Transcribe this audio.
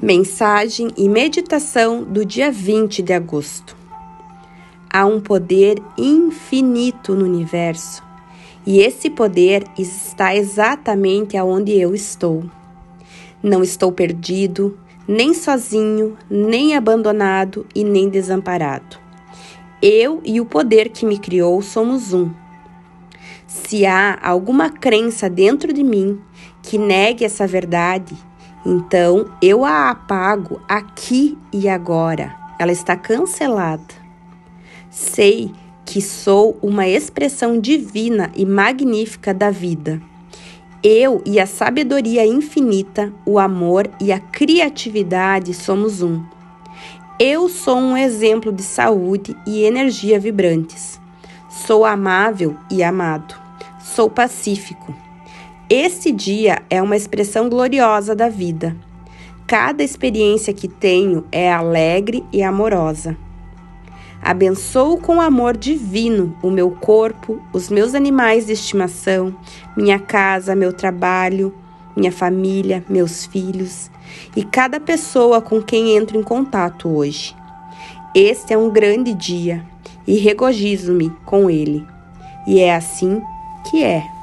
Mensagem e meditação do dia 20 de agosto. Há um poder infinito no universo e esse poder está exatamente aonde eu estou. Não estou perdido, nem sozinho, nem abandonado e nem desamparado. Eu e o poder que me criou somos um. Se há alguma crença dentro de mim que negue essa verdade, então eu a apago aqui e agora. Ela está cancelada. Sei que sou uma expressão divina e magnífica da vida. Eu e a sabedoria infinita, o amor e a criatividade somos um. Eu sou um exemplo de saúde e energia vibrantes. Sou amável e amado. Sou pacífico. Esse dia é uma expressão gloriosa da vida. Cada experiência que tenho é alegre e amorosa. Abençoo com amor divino o meu corpo, os meus animais de estimação, minha casa, meu trabalho, minha família, meus filhos e cada pessoa com quem entro em contato hoje. Este é um grande dia e regozijo-me com ele. E é assim que é.